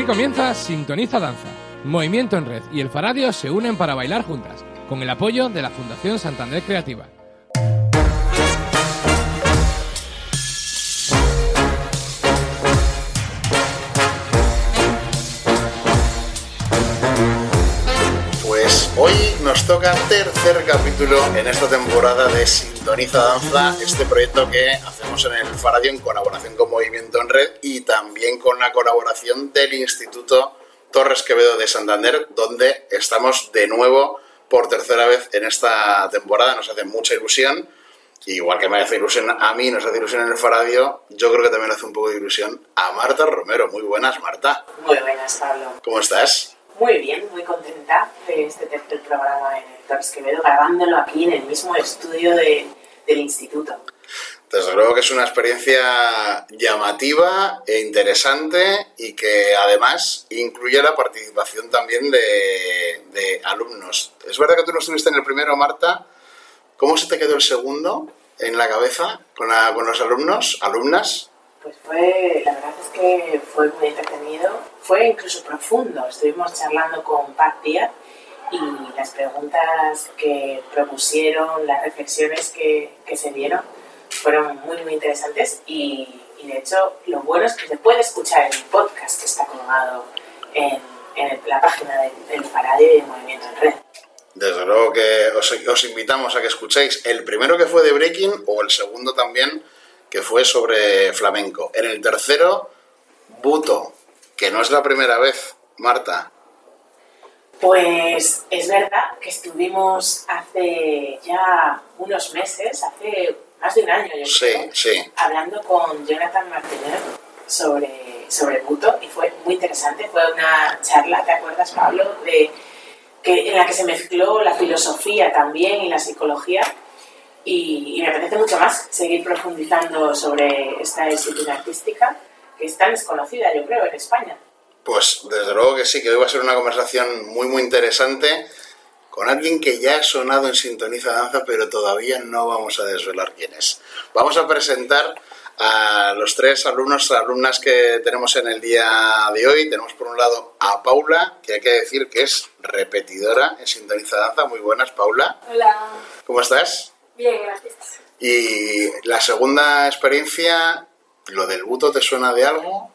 Aquí comienza Sintoniza Danza. Movimiento en Red y el Faradio se unen para bailar juntas, con el apoyo de la Fundación Santander Creativa. Toca tercer capítulo en esta temporada de Sintoniza Danza, este proyecto que hacemos en el Faradio en colaboración con Movimiento en Red y también con la colaboración del Instituto Torres Quevedo de Santander, donde estamos de nuevo por tercera vez en esta temporada. Nos hace mucha ilusión. Igual que me hace ilusión a mí, nos hace ilusión en el Faradio, yo creo que también hace un poco de ilusión a Marta Romero. Muy buenas, Marta. Muy buenas, Pablo. ¿Cómo estás? Muy bien, muy contenta de este tercer programa en el Torres Quevedo, grabándolo aquí en el mismo estudio de- del instituto. Desde luego que es una experiencia llamativa e interesante y que además incluye la participación también de, de alumnos. Es verdad que tú no estuviste en el primero, Marta. ¿Cómo se te quedó el segundo en la cabeza con, la- con los alumnos, alumnas? Pues fue, la verdad es que fue muy entretenido, fue incluso profundo. Estuvimos charlando con Pat Díaz y las preguntas que propusieron, las reflexiones que, que se dieron fueron muy, muy interesantes y, y de hecho lo bueno es que se puede escuchar en el podcast que está colgado en, en la página del, del y Movimiento en Red. Desde luego que os, os invitamos a que escuchéis el primero que fue de Breaking o el segundo también que fue sobre flamenco. En el tercero, Buto, que no es la primera vez, Marta. Pues es verdad que estuvimos hace ya unos meses, hace más de un año yo Sí, creo, sí. hablando con Jonathan Martínez sobre, sobre Puto y fue muy interesante. Fue una charla, ¿te acuerdas, Pablo? De, que, en la que se mezcló la filosofía también y la psicología. Y, y me apetece mucho más seguir profundizando sobre esta disciplina artística que es tan desconocida, yo creo, en España. Pues desde luego que sí, que hoy va a ser una conversación muy muy interesante con alguien que ya ha sonado en Sintoniza Danza, pero todavía no vamos a desvelar quién es. Vamos a presentar a los tres alumnos, alumnas que tenemos en el día de hoy. Tenemos por un lado a Paula, que hay que decir que es repetidora en Sintoniza Danza. Muy buenas, Paula. Hola, ¿Cómo estás? Bien, gracias. Y la segunda experiencia, ¿lo del buto te suena de algo?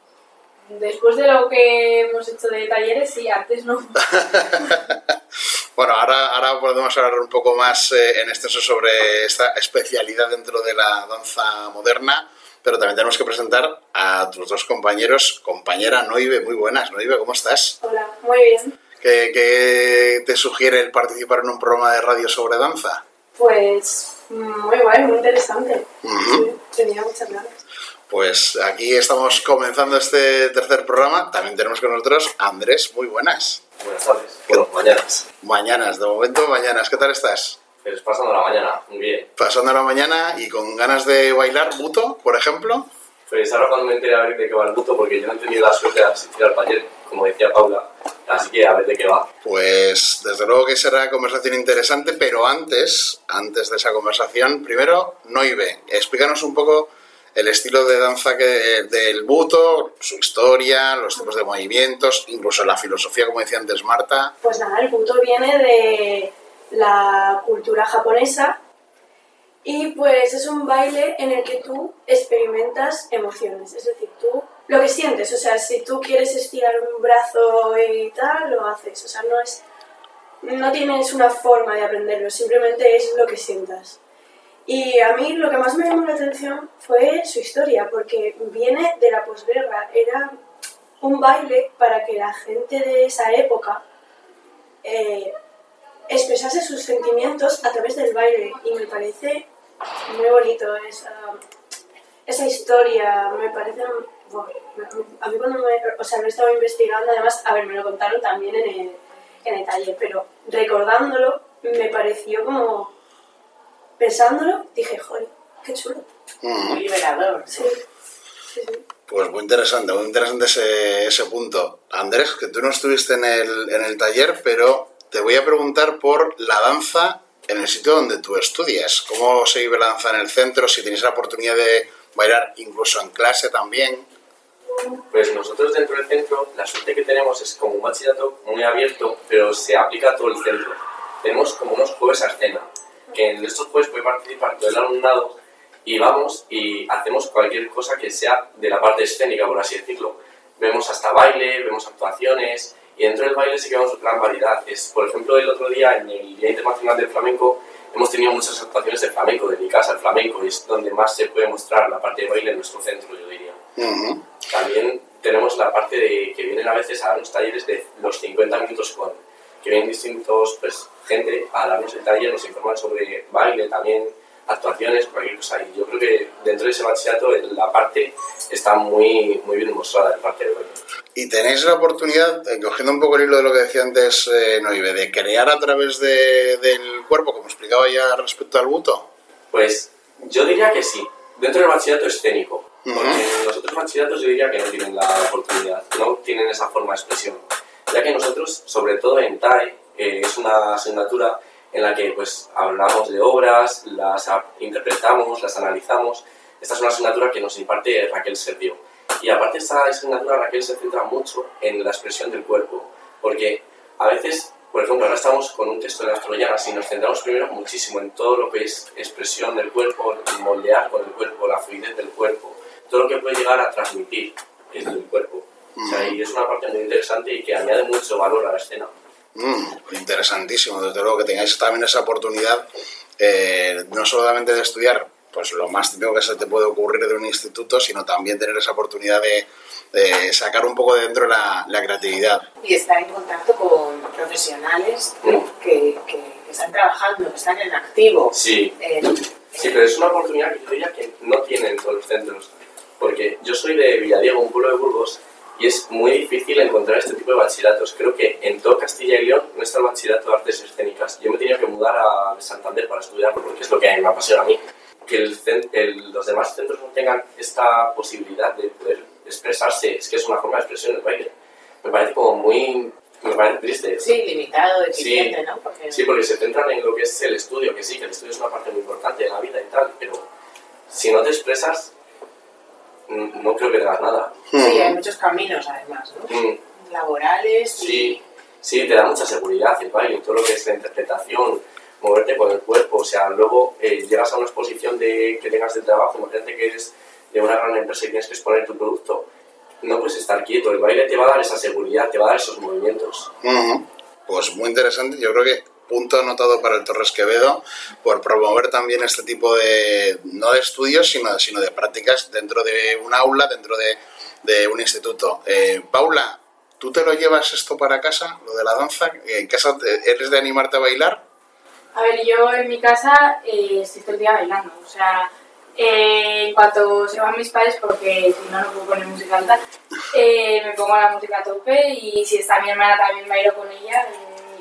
Después de lo que hemos hecho de talleres, sí, antes no. Bueno, ahora, ahora podemos hablar un poco más eh, en extenso sobre esta especialidad dentro de la danza moderna, pero también tenemos que presentar a tus dos compañeros. Compañera Noive, muy buenas. Noive, ¿cómo estás? Hola, muy bien. ¿Qué, qué te sugiere el participar en un programa de radio sobre danza? Pues muy guay, muy interesante. Sí, tenía muchas ganas. Pues aquí estamos comenzando este tercer programa. También tenemos con nosotros a Andrés, muy buenas. Buenas tardes. Bueno, mañanas. Mañanas, de momento mañanas. ¿Qué tal estás? Pues pasando la mañana, muy bien. Pasando la mañana y con ganas de bailar buto, por ejemplo. Pues ahora cuando me enteré a ver de qué va el buto, porque yo no he tenido la suerte de asistir al taller, como decía Paula, así que a ver de qué va. Pues desde luego que será conversación interesante, pero antes, antes de esa conversación, primero, Noive, explícanos un poco el estilo de danza que, del buto, su historia, los tipos de movimientos, incluso la filosofía, como decía antes Marta. Pues nada, el buto viene de la cultura japonesa y pues es un baile en el que tú experimentas emociones, es decir, tú lo que sientes, o sea, si tú quieres estirar un brazo y tal, lo haces, o sea, no es no tienes una forma de aprenderlo, simplemente es lo que sientas. Y a mí lo que más me llamó la atención fue su historia, porque viene de la posguerra, era un baile para que la gente de esa época eh, expresase sus sentimientos a través del baile y me parece muy bonito esa, esa historia, me parece... a mí cuando me, o sea, lo he estado investigando, además, a ver, me lo contaron también en el, en el taller, pero recordándolo me pareció como... Pensándolo, dije, joder, qué chulo. Mm, Muy liberador. Sí, sí, sí. Pues muy interesante, muy interesante ese, ese punto. Andrés, que tú no estuviste en el, en el taller, pero te voy a preguntar por la danza en el sitio donde tú estudias. ¿Cómo se vive la danza en el centro? Si tienes la oportunidad de bailar incluso en clase también. Pues nosotros dentro del centro, la suerte que tenemos es como un bachillerato muy abierto, pero se aplica a todo el centro. Tenemos como unos jueves a escena, que en estos jueves puede participar todo el alumnado y vamos y hacemos cualquier cosa que sea de la parte escénica, por así decirlo. Vemos hasta baile, vemos actuaciones y dentro del baile sí que vemos gran variedad. Es, por ejemplo, el otro día en el Día Internacional del Flamenco hemos tenido muchas actuaciones de flamenco, dedicadas al flamenco, y es donde más se puede mostrar la parte de baile en nuestro centro, yo diría. Ujú. También tenemos la parte de que vienen a veces a darnos talleres de los 50 minutos con, que vienen distintos, pues, gente a darnos el taller, nos informan sobre baile también, actuaciones, cualquier cosa. Y yo creo que dentro de ese bachillerato la parte está muy, muy bien mostrada, la parte de baile. Y tenéis la oportunidad, eh, cogiendo un poco el hilo de lo que decía antes eh, Noive, de crear a través de- del cuerpo, como explicaba ya respecto al buto. Pues yo diría que sí, dentro del bachillerato escénico, porque Ujú. los otros bachilleratos yo diría que no tienen la oportunidad, no tienen esa forma de expresión, ya que nosotros, sobre todo en TAE, eh, es una asignatura en la que pues hablamos de obras, las interpretamos, las analizamos. Esta es una asignatura que nos imparte Raquel Sergio. Y aparte esta asignatura Raquel se centra mucho en la expresión del cuerpo, porque a veces, por ejemplo, ahora estamos con un texto de las troyanas y nos centramos primero muchísimo en todo lo que es expresión del cuerpo, moldear con el cuerpo, la fluidez del cuerpo, todo lo que puede llegar a transmitir el cuerpo. O sea, y es una parte muy interesante y que añade mucho valor a la escena. Mm, interesantísimo, desde luego que tengáis también esa oportunidad, eh, no solamente de estudiar pues lo más típico que se te puede ocurrir de un instituto, sino también tener esa oportunidad de, de sacar un poco de dentro la, la creatividad. Y estar en contacto con profesionales que, que están trabajando, que están en activo. Sí, En- Sí, pero es una oportunidad que yo diría que no tienen todos los centros. Porque yo soy de Villadiego, un pueblo de Burgos, y es muy difícil encontrar este tipo de bachilleratos. Creo que en todo Castilla y León no está el bachillerato de artes escénicas. Yo me tenido que mudar a Santander para estudiarlo, porque es lo que me apasiona a mí. Que el el- los demás centros no tengan esta posibilidad de poder expresarse, es que es una forma de expresión el baile. Me parece como muy... me parece triste. sí, limitado, Sí. eficiente, ¿no? Porque Sí, porque se centran en lo que es el estudio, que sí, que el estudio es una parte muy importante de la vida y tal, pero si no te expresas, no creo que te hagas nada. sí, hay muchos caminos además, ¿no? Mm, Laborales y... Sí, sí, te da mucha seguridad el baile, todo lo que es la interpretación, moverte con el cuerpo, o sea, luego eh, llegas a una exposición de, que tengas de trabajo, imagínate que eres de una gran empresa y tienes que exponer tu producto, no puedes estar quieto, el baile te va a dar esa seguridad, te va a dar esos movimientos. Pues muy interesante, yo creo que punto anotado para el Torres Quevedo por promover también este tipo de, no de estudios, sino, sino de prácticas dentro de un aula, dentro de, de un instituto. Eh, Paula, ¿tú te lo llevas esto para casa, lo de la danza? ¿En casa eres de animarte a bailar? A ver, yo en mi casa eh, estoy todo el día bailando. O sea, eh, en cuanto se van mis padres, porque si no, no puedo poner música alta, eh, me pongo la música a tope y si está mi hermana también bailo con ella.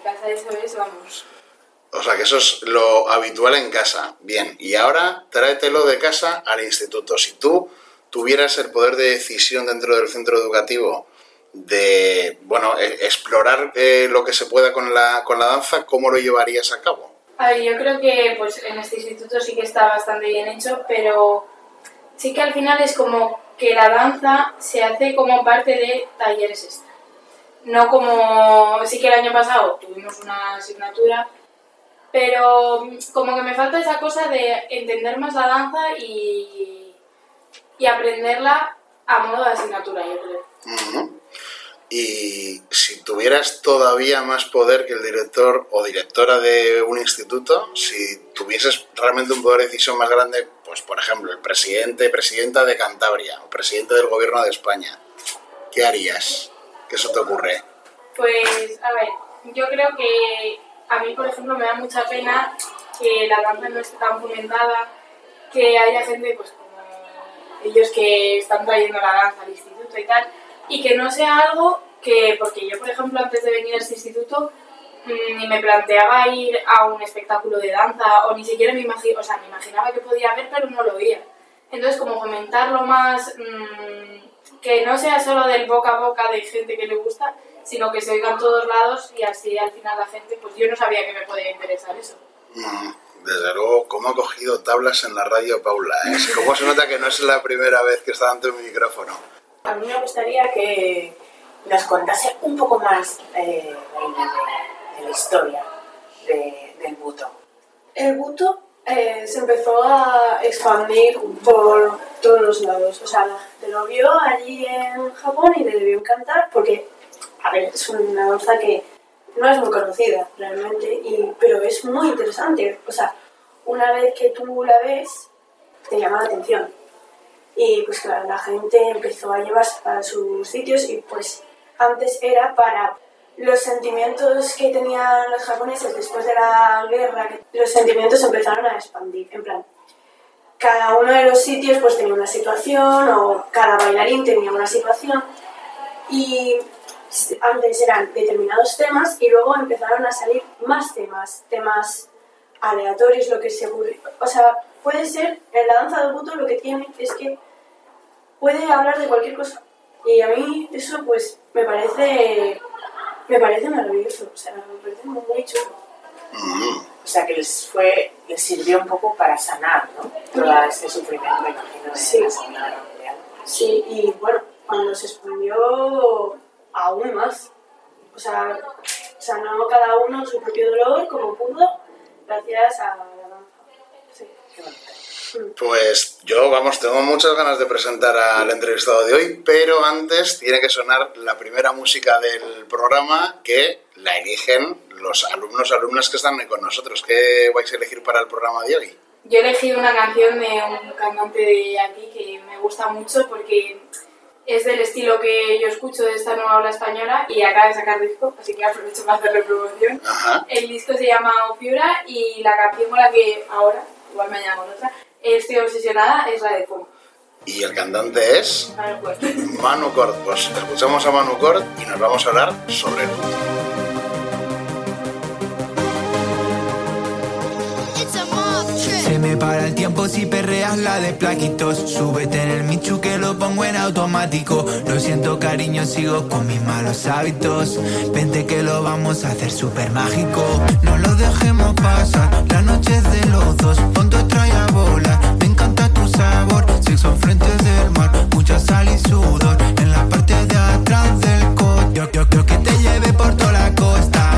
Casa eso es, vamos. O sea, que eso es lo habitual en casa. Bien, y ahora tráetelo de casa al instituto. Si tú tuvieras el poder de decisión dentro del centro educativo de, bueno, e- explorar eh, lo que se pueda con la, con la danza, ¿cómo lo llevarías a cabo? A ver, yo creo que pues en este instituto sí que está bastante bien hecho, pero sí que al final es como que la danza se hace como parte de talleres. No como, sí que el año pasado tuvimos una asignatura, pero mm, como que me falta esa cosa de entender más la danza y, y aprenderla a modo de asignatura, yo creo. Y si tuvieras todavía más poder que el director o directora de un instituto, si tuvieses realmente un poder de decisión más grande, pues por ejemplo, el presidente, presidenta de Cantabria o presidente del gobierno de España, ¿qué harías? ¿Qué se te ocurre? Pues, a ver, yo creo que a mí, por ejemplo, me da mucha pena que la danza no esté tan fomentada, que haya gente, pues, como ellos que están trayendo la danza al instituto y tal, y que no sea algo que, porque yo, por ejemplo, antes de venir a este instituto, mm, ni me planteaba ir a un espectáculo de danza, o ni siquiera me imaginaba, o sea, me imaginaba que podía haber, pero no lo veía. Entonces, como fomentarlo más, mm, que no sea solo del boca a boca de gente que le gusta, sino que se oiga en todos lados y así al final la gente, pues yo no sabía que me podía interesar eso. Mm, Desde luego, ¿cómo ha cogido tablas en la radio Paula? ¿eh? ¿Cómo se nota que no es la primera vez que está ante un micrófono? A mí me gustaría que nos contase un poco más eh, de, de la historia de- del buto. El buto eh, se empezó a expandir por todos los lados. O sea, la gente lo vio allí en Japón y le debió encantar porque, a ver, es una danza que no es muy conocida realmente, y, pero es muy interesante. O sea, una vez que tú la ves, te llama la atención. Y pues claro, la gente empezó a llevarse a sus sitios y pues antes era para los sentimientos que tenían los japoneses después de la guerra, los sentimientos empezaron a expandir. En plan, cada uno de los sitios pues tenía una situación o cada bailarín tenía una situación y antes eran determinados temas y luego empezaron a salir más temas, temas aleatorios, lo que se ocurre. O sea, puede ser, en la danza del buto lo que tiene es que puede hablar de cualquier cosa. Y a mí eso pues me parece, me parece maravilloso, o sea, me parece muy chulo. O sea, que les fue, les sirvió un poco para sanar, ¿no? Todo este sufrimiento, me imagino, de Sí. la Segunda Guerra Mundial. Sí, y bueno, cuando se expandió aún más. O sea, sanó cada uno su propio dolor como pudo, gracias a. Sí. Pues yo, vamos, tengo muchas ganas de presentar al entrevistado de hoy, pero antes tiene que sonar la primera música del programa que la eligen los alumnos alumnas que están con nosotros. ¿Qué vais a elegir para el programa de hoy? Yo he elegido una canción de un cantante de aquí que me gusta mucho porque es del estilo que yo escucho de esta nueva ola española y acaba de sacar disco, así que aprovecho para hacerle promoción. Ajá. El disco se llama Ofiura y la canción con la que ahora, igual mañana con otra, estoy obsesionada es la de Fuego. Y el cantante es ver, pues. Manu Cord. Pues escuchamos a Manu Cord y nos vamos a hablar sobre el Se me para el tiempo si perreas la de plaquitos. Súbete en el Michu que lo pongo en automático. Lo siento, cariño, sigo con mis malos hábitos. Vente que lo vamos a hacer súper mágico. No lo dejemos pasar, la noche es de los dos. Ponte trae a volar, me encanta tu sabor. Sexo frente del mar, mucha sal y sudor. En la parte de atrás del coche. Yo, yo, yo que te lleve por toda la costa.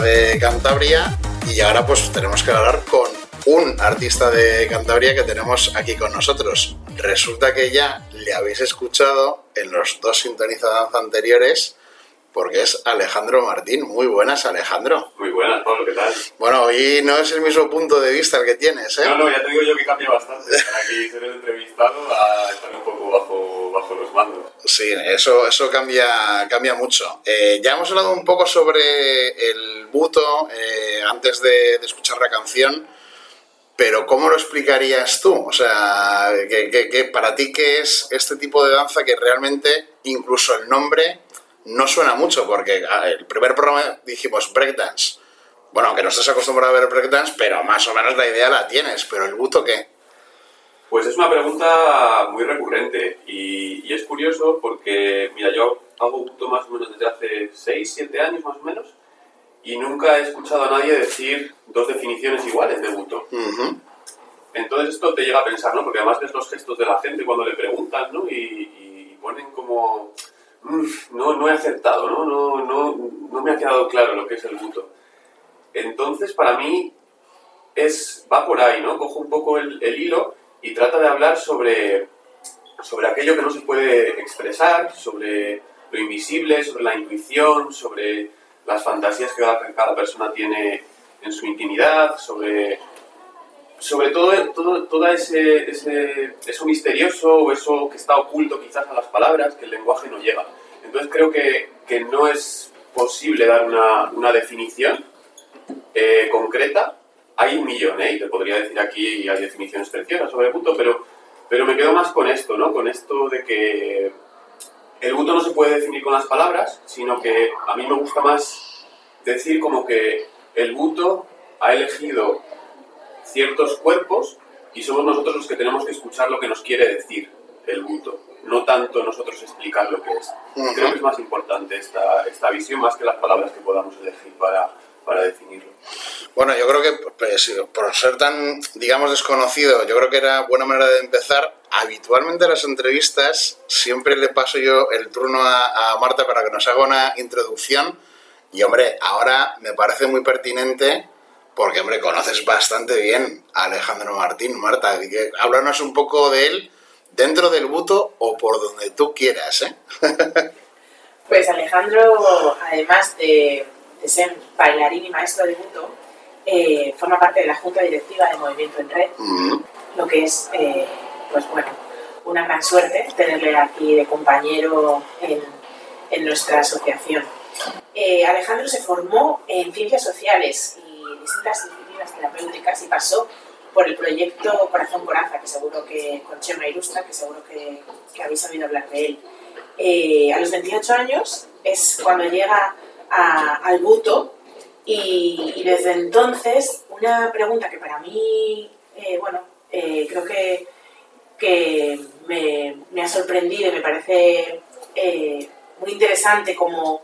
Artista de Cantabria y ahora pues tenemos que hablar con un artista de Cantabria que tenemos aquí con nosotros. Resulta que ya le habéis escuchado en los dos Sintoniza Danza anteriores porque es Alejandro Martín. Muy buenas, Alejandro. Muy buenas, Pablo, ¿qué tal? Bueno, hoy no es el mismo punto de vista el que tienes, ¿eh? No, no, ya te digo yo que cambia bastante. Estar aquí ser el entrevistado a estar un poco bajo, bajo los mandos. Sí, eso, eso cambia, cambia mucho. Eh, ya hemos hablado un poco sobre el buto eh, antes de, escuchar la canción, pero ¿cómo lo explicarías tú? O sea, que, para ti, ¿qué es este tipo de danza que realmente incluso el nombre no suena mucho? Porque el primer programa dijimos breakdance. Bueno, aunque no estás acostumbrado a ver breakdance, pero más o menos la idea la tienes. ¿Pero el buto qué? Pues es una pregunta muy recurrente y, y es curioso porque, mira, yo hago buto más o menos desde hace 6, 7 años más o menos y nunca he escuchado a nadie decir dos definiciones iguales de buto. Entonces esto te llega a pensar, ¿no? Porque además ves los gestos de la gente cuando le preguntan, ¿no? Y, y ponen como... "Mm, no, no he aceptado, ¿no? No, no, no me ha quedado claro lo que es el buto. Entonces, para mí, es, va por ahí, ¿no? Cojo un poco el, el hilo y trata de hablar sobre, sobre aquello que no se puede expresar, sobre lo invisible, sobre la intuición, sobre las fantasías que cada, cada persona tiene en su intimidad, sobre sobre todo, todo, todo ese, ese, eso misterioso o eso que está oculto quizás a las palabras, que el lenguaje no llega. Entonces creo que, que no es posible dar una, una definición eh, concreta. Hay un millón, ¿eh? Y te podría decir aquí, y hay definiciones preciosas sobre el buto, pero, pero me quedo más con esto, ¿no? Con esto de que el buto no se puede definir con las palabras, sino que a mí me gusta más decir como que el buto ha elegido ciertos cuerpos y somos nosotros los que tenemos que escuchar lo que nos quiere decir el buto, no tanto nosotros explicar lo que es. Creo que es más importante esta, esta visión más que las palabras que podamos elegir para, para definirlo. Bueno, yo creo que pues, por ser tan, digamos, desconocido, yo creo que era buena manera de empezar. Habitualmente en las entrevistas siempre le paso yo el turno a, Marta para que nos haga una introducción. Y hombre, ahora me parece muy pertinente porque, hombre, conoces bastante bien a Alejandro Martín, Marta. Que háblanos un poco de él dentro del buto o por donde tú quieras, ¿eh? Pues Alejandro, además de, de ser bailarín y maestro de buto, eh, forma parte de la Junta Directiva de Movimiento en Red, lo que es, eh, pues bueno, una gran suerte tenerle aquí de compañero en, en nuestra asociación. Eh, Alejandro se formó en ciencias sociales y distintas disciplinas terapéuticas y pasó por el proyecto Corazón Coraza, que seguro que con Chema Ilustra, que seguro que, que habéis oído hablar de él. Eh, a los 28 años es cuando llega al buto y, desde entonces una pregunta que para mí, eh, bueno, eh, creo que, que me, ha sorprendido y me parece eh, muy interesante como,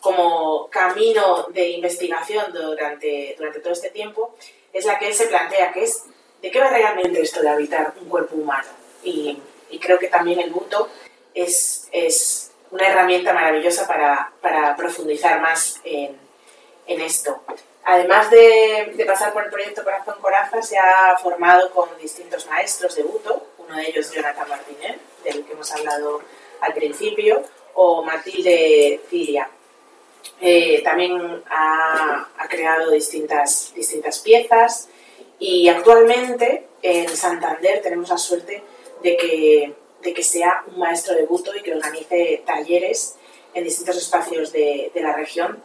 como camino de investigación durante, durante todo este tiempo, es la que él se plantea, que es de qué va realmente esto de habitar un cuerpo humano. Y, creo que también el buto es una herramienta maravillosa para, para profundizar más en, en esto. Además de, de pasar por el proyecto Corazón Coraza, se ha formado con distintos maestros de buto, uno de ellos Jonathan Martínez, del que hemos hablado al principio, o Matilde Ciria. Eh, también ha, ha creado distintas, distintas piezas y actualmente en Santander tenemos la suerte de que, de que sea un maestro de buto y que organice talleres en distintos espacios de, de la región,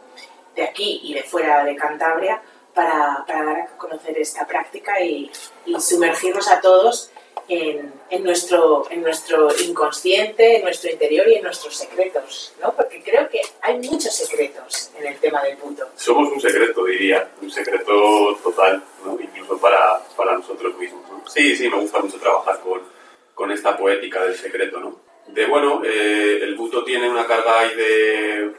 de aquí y de fuera de Cantabria, para, para dar a conocer esta práctica y, y sumergirnos a todos en, en nuestro, en nuestro inconsciente, en nuestro interior y en nuestros secretos, ¿no? Porque creo que hay muchos secretos en el tema del buto. Somos un secreto, diría, un secreto total, ¿no? incluso para, para nosotros mismos. ¿no? Sí, sí, me gusta mucho trabajar con, con esta poética del secreto, ¿no? De bueno, eh, el buto tiene una carga ahí de,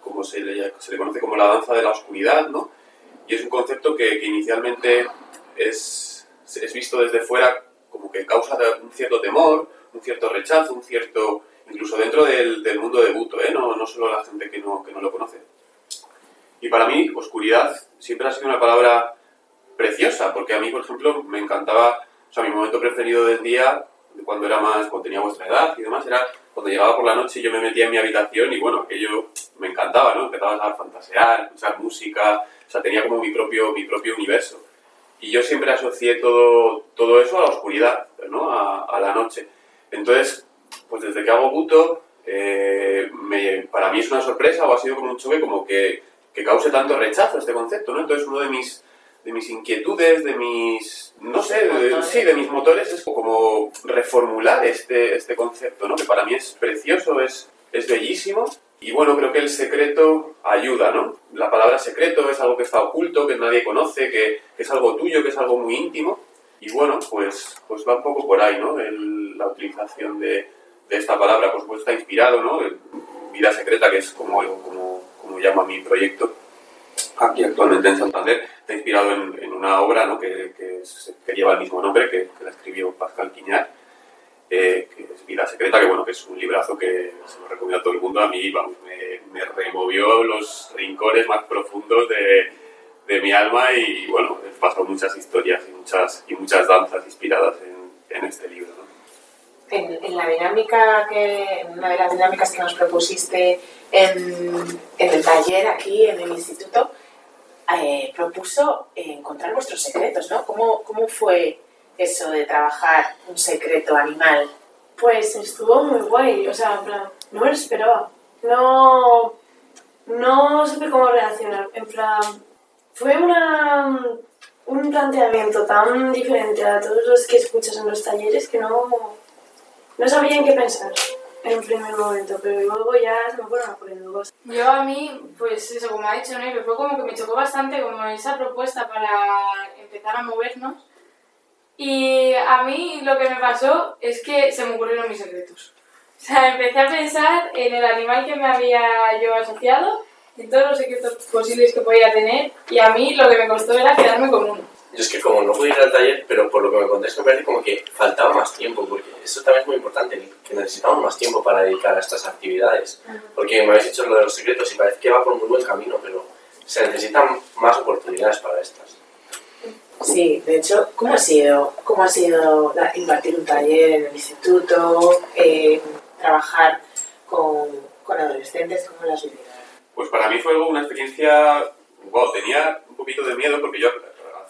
como se le, conoce como la danza de la oscuridad, ¿no? Y es un concepto que, que inicialmente es, es visto desde fuera como que causa un cierto temor, un cierto rechazo, un cierto, incluso dentro del, del mundo de buto, ¿eh? no, no solo la gente que no, que no lo conoce. Y para mí, oscuridad siempre ha sido una palabra preciosa, porque a mí, por ejemplo, me encantaba, o sea, mi momento preferido del día, cuando era más, cuando tenía vuestra edad y demás, era cuando llegaba por la noche y yo me metía en mi habitación y bueno, aquello me encantaba, ¿no? Empezaba a fantasear, escuchar música, o sea, tenía como mi propio, mi propio universo. Y yo siempre asocié todo, todo eso a la oscuridad, ¿no? A, a la noche. Entonces, pues desde que hago buto, eh, me- para mí es una sorpresa o ha sido como un choque como que, que cause tanto rechazo este concepto, ¿no? Entonces uno de mis, de mis inquietudes, de mis, no sé, de- sí, de mis motores es como reformular este, este concepto, ¿no? Que para mí es precioso, es, es bellísimo. Y bueno, creo que el secreto ayuda, ¿no? La palabra secreto es algo que está oculto, que nadie conoce, que, es algo tuyo, que es algo muy íntimo. Y bueno, pues, pues va un poco por ahí, ¿no? El- la utilización de, de esta palabra, por supuesto, está inspirado, ¿no? En Vida Secreta, que es como, como, como llama mi proyecto aquí actualmente en Santander, está inspirado en, una obra ¿no? que, que, lleva el mismo nombre, que, que la escribió Pascal Quiñar, eh, que es Vida Secreta, que bueno, que es un librazo que se lo recomiendo a todo el mundo. A mí, vamos, me, me removió los rincones más profundos de, de mi alma y bueno, he pasado muchas historias y muchas, y muchas danzas inspiradas en, en este libro. En, en la dinámica que, en una de las dinámicas que nos propusiste en, en el taller aquí en el instituto, eh, propuso encontrar vuestros secretos, ¿no? ¿Cómo, ¿Cómo fue eso de trabajar un secreto animal? Pues estuvo muy guay, o sea, en plan, no me lo esperaba. No, no supe cómo reaccionar. En plan, fue una, un planteamiento tan diferente a todos los que escuchas en los talleres que no, no sabía en qué pensar en un primer momento, pero luego ya se me fueron ocurriendo cosas. Yo a mí, pues eso, como ha dicho Neve, fue como que me chocó bastante como esa propuesta para empezar a movernos. Y a mí lo que me pasó es que se me ocurrieron mis secretos. O sea, empecé a pensar en el animal que me había yo asociado, en todos los secretos posibles que podía tener, y a mí lo que me costó era quedarme con uno. Yo es que como no pude ir al taller, pero por lo que me contáis me parece como que faltaba más tiempo, porque eso también es muy importante, que necesitamos más tiempo para dedicar a estas actividades. Porque me habéis dicho lo de los secretos y parece que va por muy buen camino, pero se necesitan más oportunidades para estas. Sí, de hecho, ¿cómo ha sido, cómo ha sido impartir un taller en el instituto, eh, trabajar con, con adolescentes? ¿Cómo lo has vivido? Pues para mí fue una experiencia, wow, tenía un poquito de miedo porque yo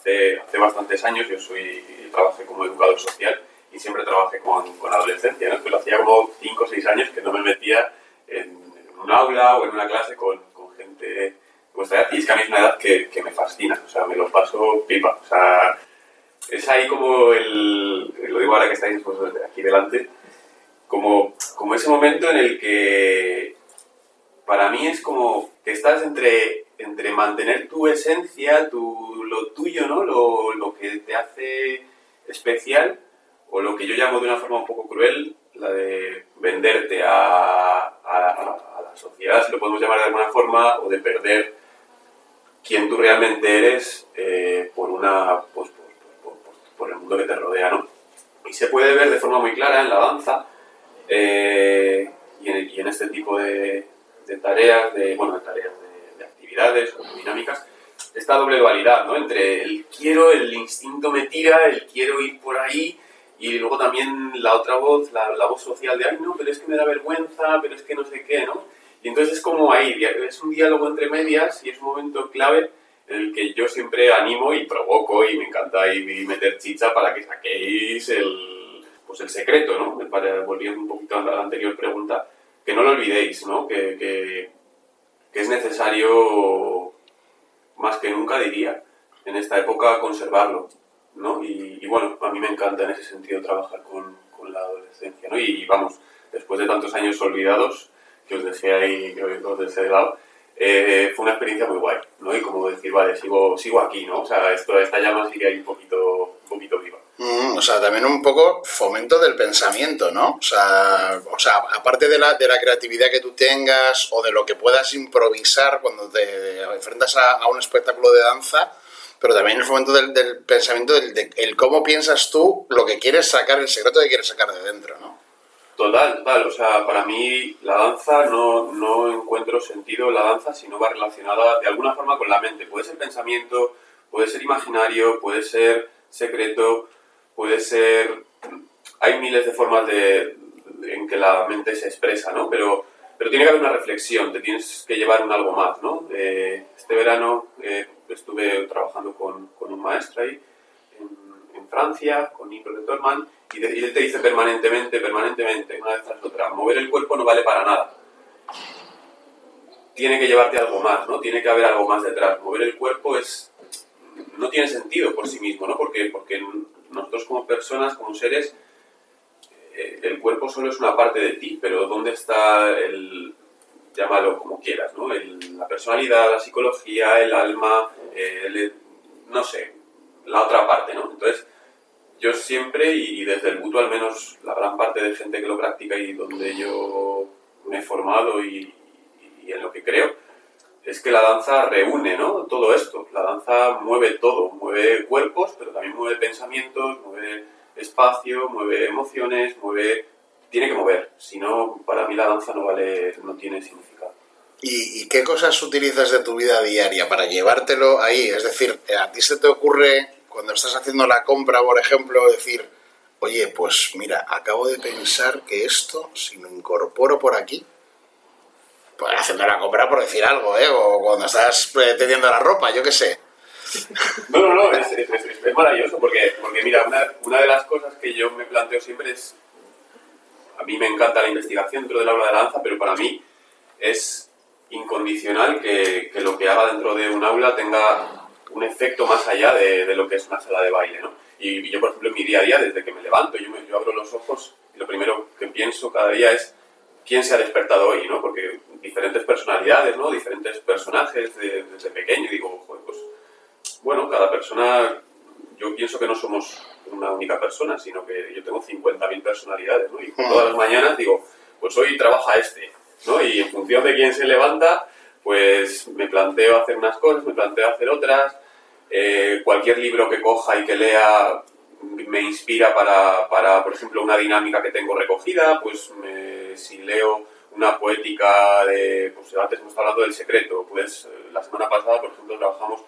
hace, hace bastantes años yo soy, trabajé como educador social y siempre trabajé con, con adolescencia, ¿no? hacía como 5 o 6 años que no me metía en, un aula o en una clase con, con gente de vuestra edad y es que a mí es una edad que, que me fascina, o sea, me lo paso pipa, o sea, es ahí como el, lo digo ahora que estáis aquí delante, como, como ese momento en el que para mí es como que estás entre, entre mantener tu esencia, tu, lo tuyo, ¿no? Lo, lo que te hace especial, o lo que yo llamo de una forma un poco cruel, la de venderte a, a, a la sociedad, si lo podemos llamar de alguna forma, o de perder quién tú realmente eres eh, por, una, pues, por, por- por- el mundo que te rodea, ¿no? Y se puede ver de forma muy clara en la danza eh, y, en, y en este tipo de, de tareas, de, bueno, de tareas de actividades dinámicas, esta doble dualidad, ¿no? Entre el quiero, el instinto me tira, el quiero ir por ahí, y luego también la otra voz, la, la voz social de, ay, no, pero es que me da vergüenza, pero es que no sé qué, ¿no? Y entonces es como ahí, es un diálogo entre medias y es un momento clave en el que yo siempre animo y provoco y me encanta ahí meter chicha para que saquéis el, pues el secreto, ¿no? Para, volviendo un poquito a la anterior pregunta, que no lo olvidéis, ¿no? Que, que, que es necesario, más que nunca diría, en esta época conservarlo, ¿no? Y, y bueno, a mí me encanta en ese sentido trabajar con, con la adolescencia, ¿no? Y vamos, después de tantos años olvidados, que os dejé ahí, que os dejé de lado, eh, fue una experiencia muy guay, ¿no? Y como decir, vale, sigo, sigo aquí, ¿no? O sea, esto, esta llama sigue ahí un poquito, poquito viva. Mm, o sea, también un poco fomento del pensamiento, ¿no? O sea, o sea aparte de la, de la creatividad que tú tengas o de lo que puedas improvisar cuando te enfrentas a, a un espectáculo de danza, pero también el fomento del, del pensamiento, del de el cómo piensas tú lo que quieres sacar, el secreto que quieres sacar de dentro, ¿no? Total, total. O sea, para mí la danza no, no encuentro sentido en la danza si no va relacionada de alguna forma con la mente. Puede ser pensamiento, puede ser imaginario, puede ser secreto, puede ser... Hay miles de formas de, en que la mente se expresa, ¿no? Pero, pero tiene que haber una reflexión, te tienes que llevar un algo más, ¿no? Eh, este verano eh, estuve trabajando con, con un maestro ahí en, Francia, con Nico de Torman, y, y él te dice permanentemente, permanentemente, una vez tras otra, mover el cuerpo no vale para nada. Tiene que llevarte algo más, ¿no? Tiene que haber algo más detrás. Mover el cuerpo es no tiene sentido por sí mismo, ¿no? Porque, porque nosotros como personas, como seres, eh, el cuerpo solo es una parte de ti, pero ¿dónde está el, llámalo como quieras, ¿no? El- la personalidad, la psicología, el alma, eh, no sé, la otra parte, ¿no? Entonces, yo siempre, y desde el buto al menos la gran parte de gente que lo practica y donde yo me he formado y en lo que creo, es que la danza reúne, ¿no? Todo esto. La danza mueve todo, mueve cuerpos, pero también mueve pensamientos, mueve espacio, mueve emociones, mueve... Tiene que mover, si no, para mí la danza no vale, no tiene significado. ¿Y, y qué cosas utilizas de tu vida diaria para llevártelo ahí? Es decir, ¿a ti se te ocurre cuando estás haciendo la compra, por ejemplo, decir, oye, pues mira, acabo de pensar que esto, si lo incorporo por aquí, pues haciendo la compra por decir algo, ¿eh? O cuando estás eh, teniendo la ropa, yo qué sé. No, no, no, es, maravilloso porque, porque mira, una, una de las cosas que yo me planteo siempre es, a mí me encanta la investigación dentro del aula de danza, pero para mí es incondicional que, que lo que haga dentro de un aula tenga un efecto más allá de, de lo que es una sala de baile, ¿no? Y, y yo, por ejemplo, en mi día a día, desde que me levanto, yo, me- yo abro los ojos y lo primero que pienso cada día es quién se ha despertado hoy, ¿no? Porque diferentes personalidades, ¿no? Diferentes personajes de- desde pequeño y digo, joder, pues bueno, cada persona, yo pienso que no somos una única persona, sino que yo tengo 50.000 personalidades, ¿no? Y todas las mañanas digo, pues hoy trabaja este, ¿no? Y en función de quién se levanta, pues me planteo hacer unas cosas, me planteo hacer otras, eh, cualquier libro que coja y que lea me inspira para, para, por ejemplo, una dinámica que tengo recogida, pues me- si leo una poética de, pues antes hemos estado hablando del secreto, pues eh, la semana pasada, por ejemplo, trabajamos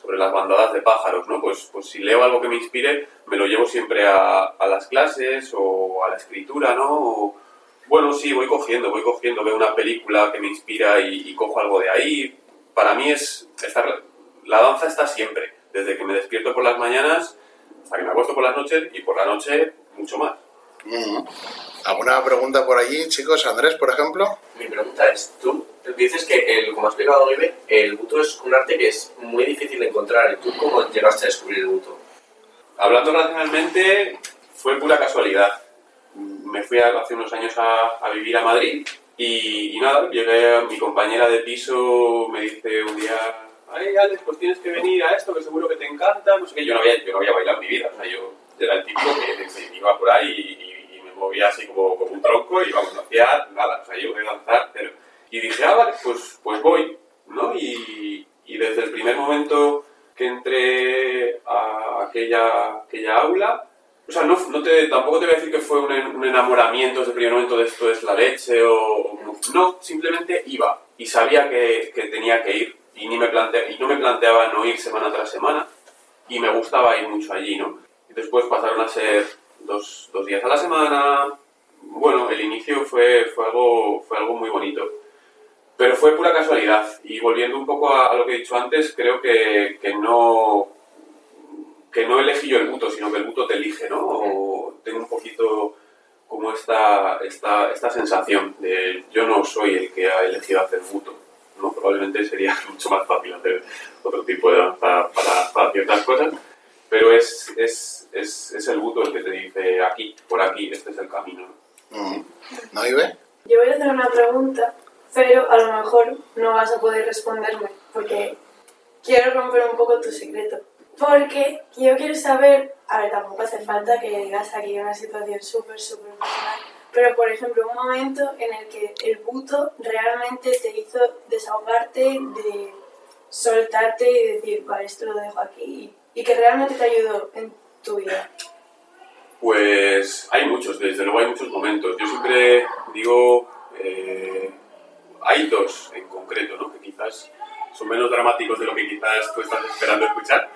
sobre las bandadas de pájaros, ¿no? Pues, pues si leo algo que me inspire, me lo llevo siempre a, las clases o a la escritura, ¿no? Bueno, sí, voy cogiendo, voy cogiendo, veo una película que me inspira y, y cojo algo de ahí. Para mí es, estar, la danza está siempre, desde que me despierto por las mañanas hasta que me acuesto por las noches y por la noche mucho más. Mm. ¿Alguna pregunta por allí, chicos? Andrés, por ejemplo. Mi pregunta es, tú dices que, el, como ha explicado Olive, el buto es un arte que es muy difícil de encontrar. ¿Tú cómo llegaste a descubrir el buto? Hablando racionalmente, fue pura casualidad. Me fui a- hace unos años a, a vivir a Madrid y, y nada, llegué a mi compañera de piso, me dice un día, ay Alex, pues tienes que venir a esto que seguro que te encanta, no sé qué, yo no había, yo no había bailado en mi vida, o sea, yo era el típico que, que iba por ahí y, y movía así como, como un tronco y vamos, no hacía nada, o sea, yo de danzar, pero... Y dije, ah, vale, pues, pues voy, ¿no? Y, y desde el primer momento que entré a aquella, aquella aula, o sea, no, no te, tampoco te voy a decir que fue un, un enamoramiento desde el primer momento de esto es la leche o- No, simplemente iba y sabía que, que tenía que ir y, ni me plantea, y no me planteaba no ir semana tras semana y me gustaba ir mucho allí, ¿no? Y después pasaron a ser dos, dos días a la semana. Bueno, el inicio fue, fue, algo, fue algo muy bonito. Pero fue pura casualidad. Y volviendo un poco a, lo que he dicho antes, creo que, que no que no elegí yo el buto, sino que el buto te elige, ¿no? Tengo un poquito como esta, esta, esta sensación de yo no soy el que ha elegido hacer buto, ¿no? Probablemente sería mucho más fácil hacer otro tipo de danza para, para ciertas cosas, pero es, es, es el buto el que te dice aquí, por aquí, este es el camino, ¿no? Mm. ¿No, Ibe? Yo voy a hacer una pregunta, pero a lo mejor no vas a poder responderme, porque quiero romper un poco tu secreto. Porque yo quiero saber, a ver, tampoco hace falta que digas aquí una situación súper, súper personal, pero por ejemplo, un momento en el que el buto realmente te hizo desahogarte, de soltarte y decir, vale, esto lo dejo aquí, y, y que realmente te ayudó en tu vida. Pues hay muchos, desde luego hay muchos momentos. Yo siempre digo, eh, hay dos en concreto, ¿no? que quizás son menos dramáticos de lo que quizás tú estás esperando escuchar,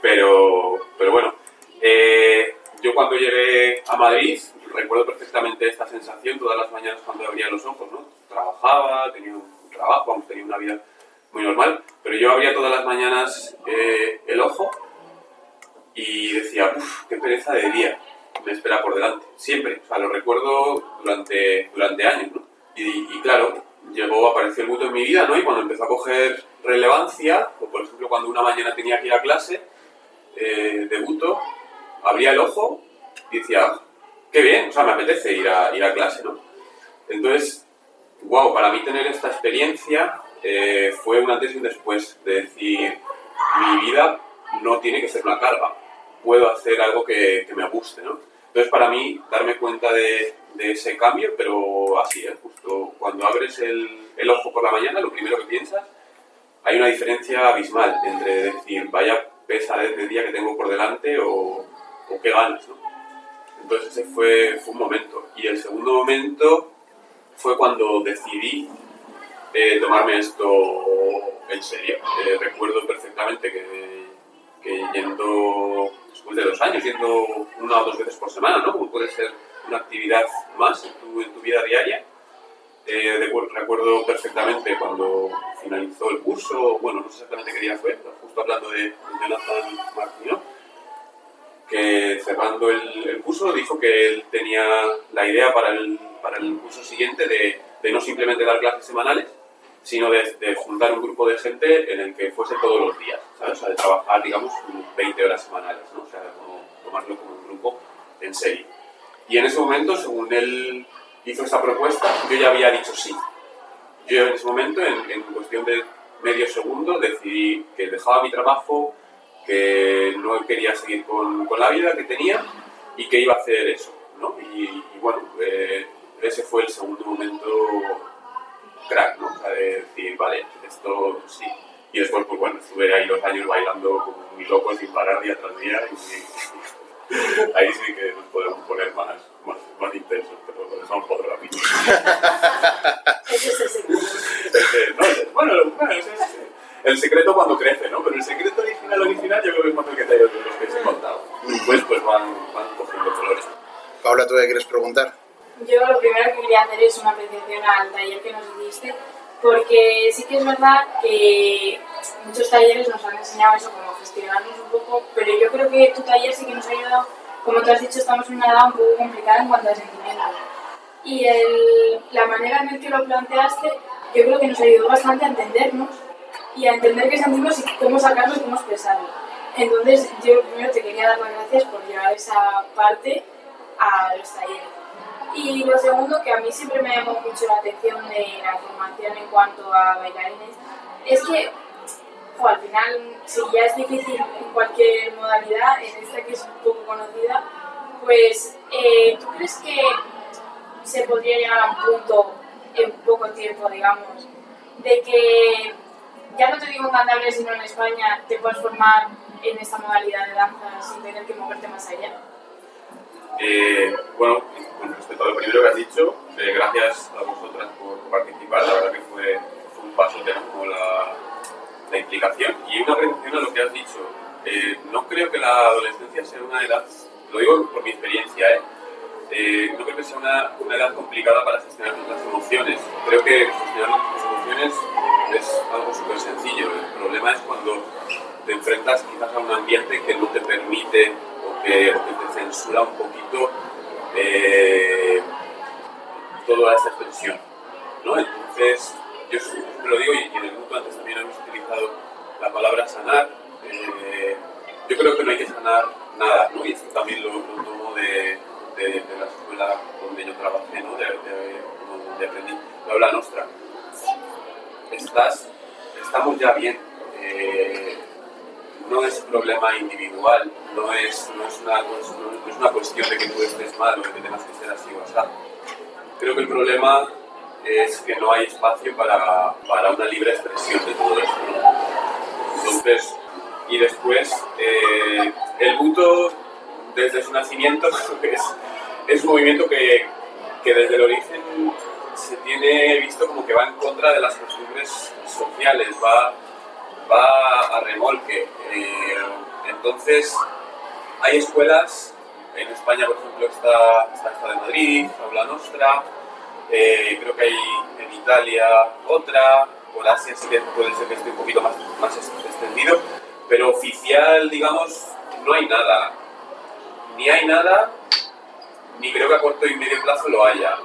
pero, pero bueno, eh, yo cuando llegué a Madrid recuerdo perfectamente esta sensación todas las mañanas cuando abría los ojos, ¿no? Trabajaba, tenía un trabajo, tenía una vida muy normal, pero yo abría todas las mañanas eh, el ojo y decía, uff, qué pereza de día me espera por delante, siempre, o sea, lo recuerdo durante, durante años, ¿no? Y, claro, llegó, apareció el buto en mi vida, ¿no? Y cuando empezó a coger relevancia, o por ejemplo cuando una mañana tenía que ir a clase eh, de abría el ojo y decía, qué bien, o sea, me apetece ir a, ir a clase, ¿no? Entonces, wow, para mí tener esta experiencia eh, fue un antes y un después de decir, mi vida no tiene que ser una carga, puedo hacer algo que, que me guste, ¿no? Entonces, para mí, darme cuenta de, de ese cambio, pero así, ¿eh? Justo cuando abres el, el ojo por la mañana, lo primero que piensas, hay una diferencia abismal entre decir, vaya pesa de, día que tengo por delante o, o qué ganas, ¿no? Entonces ese fue, fue un momento. Y el segundo momento fue cuando decidí eh, tomarme esto en serio. Eh, recuerdo perfectamente que, que yendo, después de dos años, yendo una o dos veces por semana, ¿no? Como puede ser una actividad más en tu, vida diaria, Eh, recu- recuerdo perfectamente cuando finalizó el curso, bueno, no sé exactamente qué día fue, justo hablando de, de Jonathan Martino, que cerrando el, el curso dijo que él tenía la idea para el, para el curso siguiente de, de no simplemente dar clases semanales, sino de, de juntar un grupo de gente en el que fuese todos los días, ¿sabes? O sea, de trabajar, digamos, 20 horas semanales, ¿no? O sea, como tomarlo como un grupo en serie. Y en ese momento, según él hizo esa propuesta, yo ya había dicho sí. Yo en ese momento, en, en cuestión de medio segundo, decidí que dejaba mi trabajo, que no quería seguir con, con la vida que tenía y que iba a hacer eso, ¿no? Y, y bueno, eh, ese fue el segundo momento crack, ¿no? O sea, de decir, vale, esto sí. Y después, pues bueno, estuve ahí dos años bailando como muy loco sin parar día tras día y, ahí sí que nos podemos poner más, más, más intensos, pero lo dejamos es el secreto. Eh, no, bueno, lo- bueno, ese es el secreto cuando crece, ¿no? Pero el secreto original, original, yo creo que es más el que te los que os he contado. Después, pues van, van cogiendo colores. Paula, ¿tú qué quieres preguntar? Yo lo primero que quería hacer es una apreciación al taller que nos hiciste, porque sí que es verdad que muchos talleres nos han enseñado eso, como gestionarnos un poco, pero yo creo que tu taller sí que nos ha ayudado, como tú has dicho, estamos en una edad un poco complicada en cuanto a sentimientos. Y el- la manera en la que lo planteaste, yo creo que nos ayudó bastante a entendernos y a entender qué sentimos y cómo sacarlo y cómo expresarlo. Entonces, yo primero te quería dar las gracias por llevar esa parte a los talleres. Y lo segundo, que a mí siempre me llamó mucho la atención de la formación en cuanto a bailarines, es que al final, si ya es difícil en cualquier modalidad, en esta que es poco conocida, pues eh, ¿tú crees que se podría llegar a un punto en poco tiempo, digamos, de que ya no te digo en Cantabria, sino en España, te puedas formar en esta modalidad de danza sin tener que moverte más allá? Eh, bueno, con respecto a lo primero que has dicho, eh, gracias a vosotras por participar, la verdad que fue, fue un paso como la, la implicación. Y una apreciación a lo que has dicho, eh, no creo que la adolescencia sea una edad, lo digo por mi experiencia, ¿eh? Eh, no creo que sea una, una edad complicada para gestionar nuestras emociones. Creo que gestionar nuestras emociones es algo súper sencillo. El problema es cuando te enfrentas quizás a un ambiente que no te permite o que, o que te censura un poquito eh, toda esta expresión. ¿no? Entonces, yo siempre lo digo y en el mundo antes también hemos utilizado la palabra sanar. eh, yo creo que no hay que sanar nada, ¿no? y esto también lo, lo tomo de, de, de la escuela donde yo trabajé, ¿no? de, de- donde aprendí la habla nostra. Estás, estamos ya bien. eh, no es problema individual, no es, no, es una, no, es, una cuestión de que tú estés mal o de que tengas que ser así o así. Creo que el problema es que no hay espacio para, para una libre expresión de todo esto. Entonces, y después, eh, el buto, desde su nacimiento, es, es un movimiento que, que desde el origen se tiene visto como que va en contra de las costumbres sociales, va, va a remolque. Eh, entonces, hay escuelas, en España, por ejemplo, está, está esta de Madrid, Aula Nostra, eh, creo que hay en Italia otra, por Asia sí que puede ser que esté un poquito más, más extendido, pero oficial, digamos, no hay nada. Ni hay nada, ni creo que a corto y medio plazo lo haya.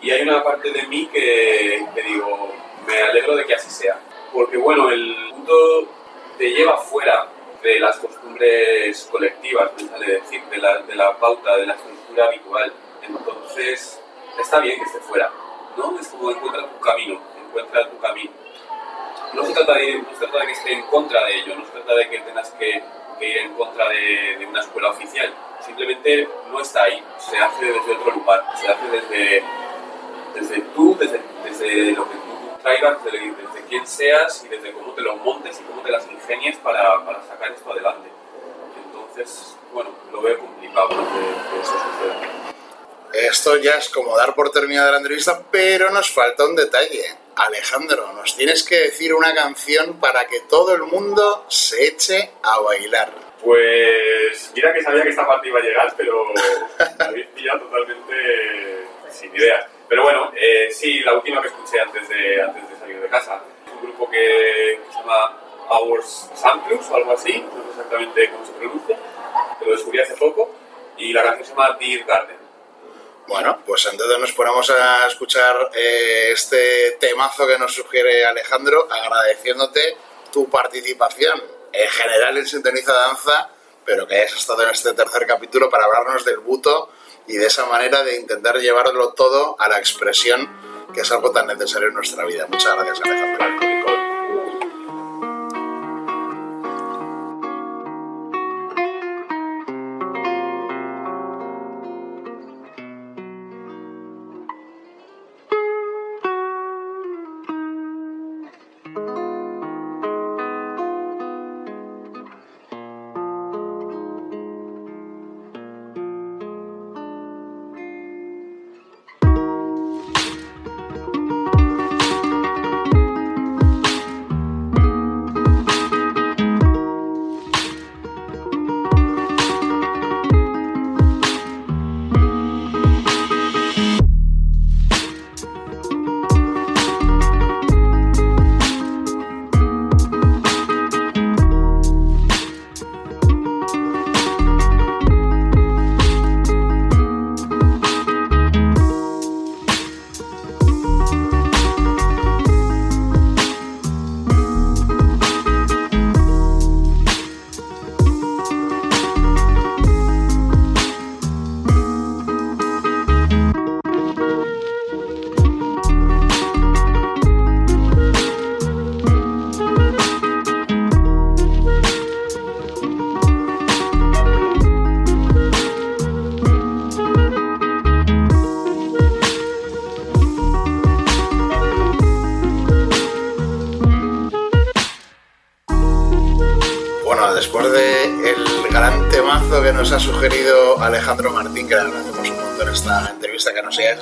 Y hay una parte de mí que, que digo, me alegro de que así sea. Porque bueno, el mundo te lleva fuera de las costumbres colectivas, me decir, de la, de la pauta, de la estructura habitual. Entonces, está bien que esté fuera, ¿no? Es como encuentra tu camino, encuentra tu camino. No se trata de, no que esté en contra de ello, no se trata de que tengas que, ir en contra de, de una escuela oficial. Simplemente no está ahí, se hace desde otro lugar, se hace desde, desde tú, desde, desde lo que tú traigas, desde, desde quién seas y desde cómo te lo montes y cómo te las ingenies para, para sacar esto adelante. Entonces, bueno, lo veo complicado ¿no? que, que eso suceda. Esto ya es como dar por terminada la entrevista, pero nos falta un detalle. Alejandro, nos tienes que decir una canción para que todo el mundo se eche a bailar. Pues mira que sabía que esta parte iba a llegar, pero me habéis pillado totalmente sin idea. Pero bueno, eh, sí, la última que escuché antes de, antes de salir de casa. Un grupo que, que se llama Hours Samplus o algo así, no sé exactamente cómo se pronuncia, pero lo descubrí hace poco. Y la canción se llama Dear Garden. Bueno, pues entonces nos ponemos a escuchar eh, este temazo que nos sugiere Alejandro, agradeciéndote tu participación en general en Sintoniza Danza, pero que hayas estado en este tercer capítulo para hablarnos del buto y de esa manera de intentar llevarlo todo a la expresión, que es algo tan necesario en nuestra vida. Muchas gracias, Alejandro. Alejandro Martín, que le agradecemos un montón esta entrevista, que nos haya,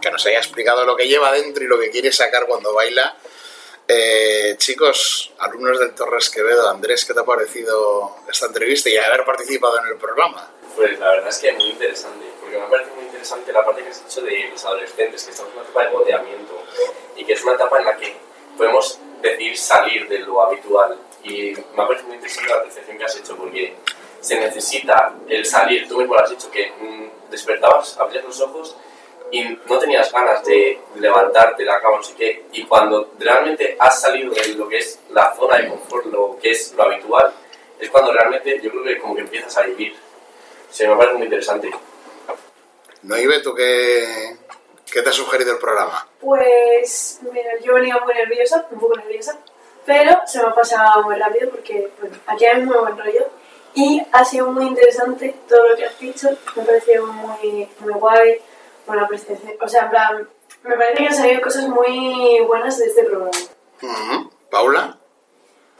que nos haya explicado lo que lleva dentro y lo que quiere sacar cuando baila. Eh, chicos, alumnos del Torres Quevedo, Andrés, ¿qué te ha parecido esta entrevista y haber participado en el programa? Pues la verdad es que es muy interesante, porque me parece muy interesante la parte que has dicho de los adolescentes, que estamos en una etapa de boteamiento y que es una etapa en la que podemos decidir salir de lo habitual. Y me ha parecido muy interesante la percepción que has hecho, porque se necesita el salir, tú mismo lo has dicho, que mm, despertabas, abrías los ojos y no tenías ganas de levantarte de la cama, no sé qué, y cuando realmente has salido de lo que es la zona de confort, lo que es lo habitual, es cuando realmente yo creo que como que empiezas a vivir. O sea, me parece muy interesante. Noive, ¿tú qué, qué te ha sugerido el programa? Pues, mira, yo venía muy nerviosa, un poco nerviosa, pero se me ha pasado muy rápido porque, bueno, aquí hay muy buen rollo y ha sido muy interesante todo lo que has dicho, me ha parecido muy, muy guay, buena apreciación, o sea, en plan, me parece que han salido cosas muy buenas de este programa. ¿Paula?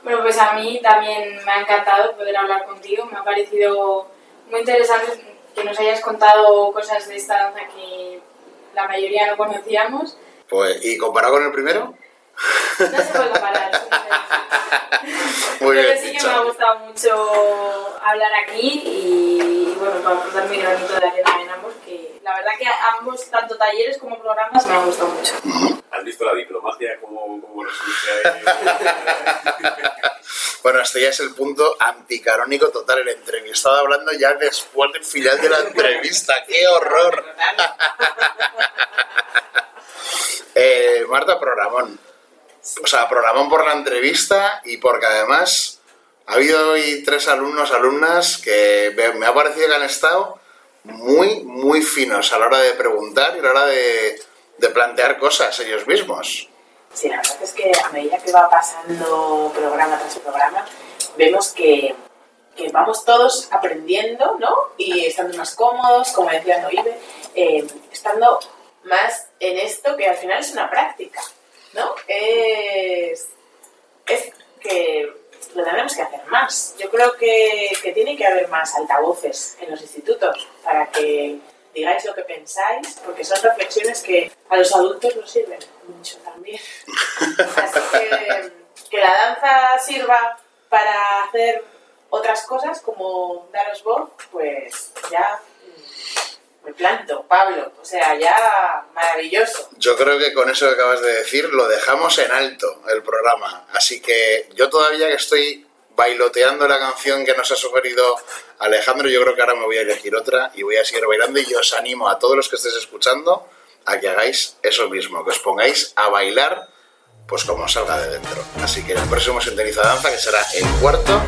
Bueno, pues a mí también me ha encantado poder hablar contigo. Me ha parecido muy interesante que nos hayas contado cosas de esta danza que la mayoría no conocíamos. Pues, ¿Y comparado con el primero? No se puede comparar. es muy Muy Pero bien sí que dicho. me ha gustado mucho hablar aquí y bueno, para aportar mi granito de arena en ambos, que la verdad que ambos, tanto talleres como programas, me han gustado mucho. ¿Has visto la diplomacia como, como ahí? Bueno, este ya es el punto anticanónico total. El entrevistado hablando ya después del final de la entrevista. ¡Qué horror! Eh, Marta, programón. O sea, programón por la entrevista y porque además ha habido hoy tres alumnos, alumnas que me- ha parecido que han estado muy, muy finos a la hora de preguntar y a la hora de, de plantear cosas ellos mismos. Sí, la verdad es que a medida que va pasando programa tras programa, vemos que, que vamos todos aprendiendo, ¿no? Y estando más cómodos, como decía Noive, eh, estando más en esto que al final es una práctica, ¿no? Es, es que lo tenemos que hacer más. Yo creo que, que tiene que haber más altavoces en los institutos para que digáis lo que pensáis, porque son reflexiones que a los adultos nos sirven mucho también. Así que que la danza sirva para hacer otras cosas como daros voz, pues ya planto, Pablo. O sea, ya maravilloso. Yo creo que con eso que acabas de decir lo dejamos en alto el programa. Así que yo todavía que estoy bailoteando la canción que nos ha sugerido Alejandro, yo creo que ahora me voy a elegir otra y voy a seguir bailando y os animo a todos los que estéis escuchando a que hagáis eso mismo, que os pongáis a bailar pues como salga de dentro. Así que el próximo Sintoniza Danza, que será el cuarto,